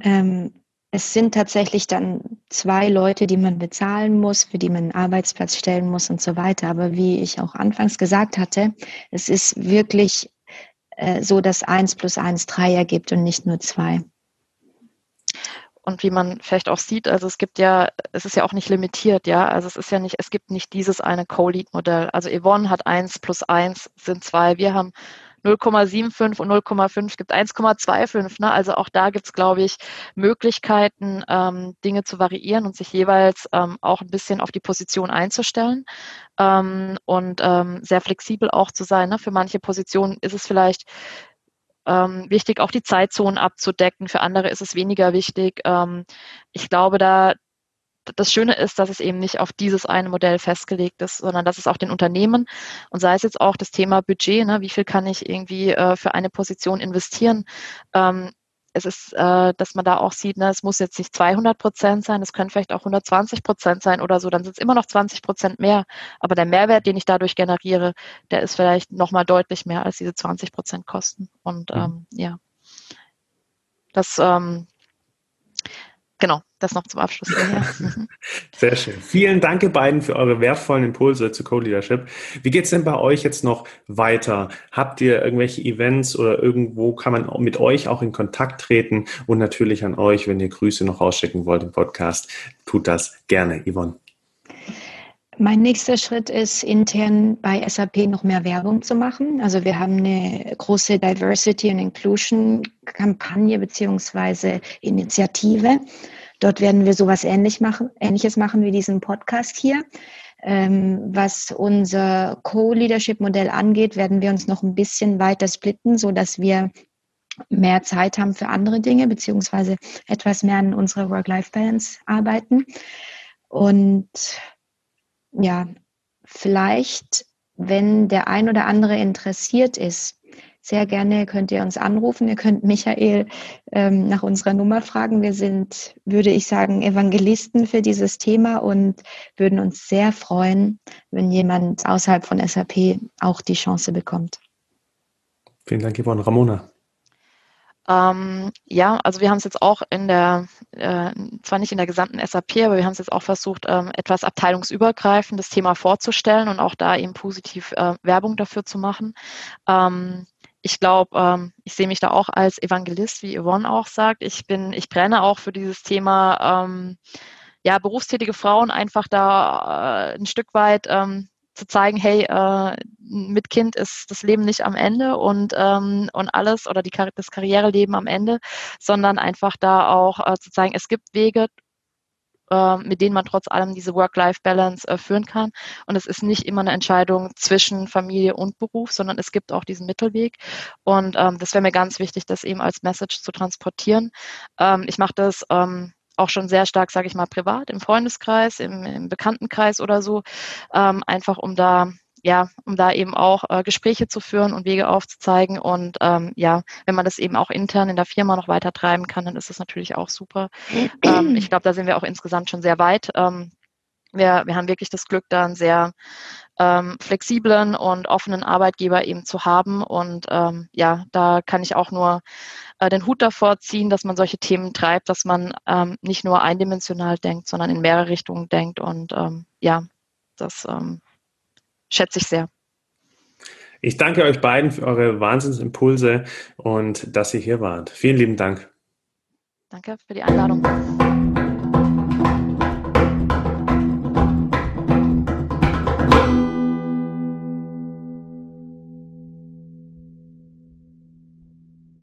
[SPEAKER 3] ähm, es sind tatsächlich dann zwei Leute, die man bezahlen muss, für die man einen Arbeitsplatz stellen muss und so weiter. Aber wie ich auch anfangs gesagt hatte, es ist wirklich äh, so, dass eins plus eins drei ergibt und nicht nur zwei.
[SPEAKER 2] Und wie man vielleicht auch sieht, also es gibt ja, es ist ja auch nicht limitiert, ja. Also es ist ja nicht, es gibt nicht dieses eine Co-Lead-Modell. Also Yvonne hat eins plus eins sind zwei. Wir haben 0,75 und 0,5 gibt 1,25. Ne? Also auch da gibt es, glaube ich, Möglichkeiten, ähm, Dinge zu variieren und sich jeweils ähm, auch ein bisschen auf die Position einzustellen ähm, und ähm, sehr flexibel auch zu sein. Ne? Für manche Positionen ist es vielleicht ähm, wichtig, auch die Zeitzonen abzudecken. Für andere ist es weniger wichtig. Ähm, ich glaube, da, das Schöne ist, dass es eben nicht auf dieses eine Modell festgelegt ist, sondern dass es auch den Unternehmen und sei es jetzt auch das Thema Budget, ne, wie viel kann ich irgendwie äh, für eine Position investieren. Ähm, es ist, äh, dass man da auch sieht, ne, es muss jetzt nicht 200 Prozent sein, es können vielleicht auch 120 Prozent sein oder so, dann sind es immer noch 20 Prozent mehr. Aber der Mehrwert, den ich dadurch generiere, der ist vielleicht nochmal deutlich mehr als diese 20 Prozent Kosten. Und mhm. ähm, ja, das ähm, genau, das noch zum Abschluss. *laughs*
[SPEAKER 1] Sehr schön. Vielen Dank, ihr beiden, für eure wertvollen Impulse zu Co-Leadership. Wie geht es denn bei euch jetzt noch weiter? Habt ihr irgendwelche Events oder irgendwo kann man mit euch auch in Kontakt treten? Und natürlich an euch, wenn ihr Grüße noch rausschicken wollt im Podcast, tut das gerne, Yvonne.
[SPEAKER 3] Mein nächster Schritt ist, intern bei SAP noch mehr Werbung zu machen. Also wir haben eine große Diversity and Inclusion Kampagne beziehungsweise Initiative. Dort werden wir sowas ähnlich machen, Ähnliches machen wie diesen Podcast hier. Ähm, was unser Co-Leadership-Modell angeht, werden wir uns noch ein bisschen weiter splitten, so dass wir mehr Zeit haben für andere Dinge, beziehungsweise etwas mehr an unserer Work-Life-Balance arbeiten. Und ja, vielleicht, wenn der ein oder andere interessiert ist, sehr gerne könnt ihr uns anrufen. Ihr könnt Michael ähm, nach unserer Nummer fragen. Wir sind, würde ich sagen, Evangelisten für dieses Thema und würden uns sehr freuen, wenn jemand außerhalb von SAP auch die Chance bekommt.
[SPEAKER 1] Vielen Dank, Yvonne. Ramona.
[SPEAKER 2] Ähm, ja, also wir haben es jetzt auch in der, äh, zwar nicht in der gesamten SAP, aber wir haben es jetzt auch versucht, ähm, etwas abteilungsübergreifend das Thema vorzustellen und auch da eben positiv äh, Werbung dafür zu machen. Ähm, ich glaube, ähm, ich sehe mich da auch als Evangelist, wie Yvonne auch sagt. Ich bin, ich brenne auch für dieses Thema, ähm, ja, berufstätige Frauen einfach da äh, ein Stück weit ähm, zu zeigen, hey, äh, mit Kind ist das Leben nicht am Ende und, ähm, und alles oder die, das Karriereleben am Ende, sondern einfach da auch äh, zu zeigen, es gibt Wege, äh, mit denen man trotz allem diese Work-Life-Balance äh, führen kann. Und es ist nicht immer eine Entscheidung zwischen Familie und Beruf, sondern es gibt auch diesen Mittelweg. Und ähm, das wäre mir ganz wichtig, das eben als Message zu transportieren. Ähm, ich mache das ähm, auch schon sehr stark, sage ich mal, privat, im Freundeskreis, im, im Bekanntenkreis oder so, ähm, einfach um da ja, um da eben auch äh, Gespräche zu führen und Wege aufzuzeigen. Und ähm, ja, wenn man das eben auch intern in der Firma noch weiter treiben kann, dann ist das natürlich auch super. ähm, ich glaube, da sind wir auch insgesamt schon sehr weit. Ähm, wir, wir haben wirklich das Glück, da einen sehr ähm, flexiblen und offenen Arbeitgeber eben zu haben. Und ähm, ja, da kann ich auch nur äh, den Hut davor ziehen, dass man solche Themen treibt, dass man ähm, nicht nur eindimensional denkt, sondern in mehrere Richtungen denkt. Und ähm, ja, das ähm, schätze ich sehr.
[SPEAKER 1] Ich danke euch beiden für eure Wahnsinnsimpulse und dass ihr hier wart. Vielen lieben Dank.
[SPEAKER 2] Danke für die Einladung.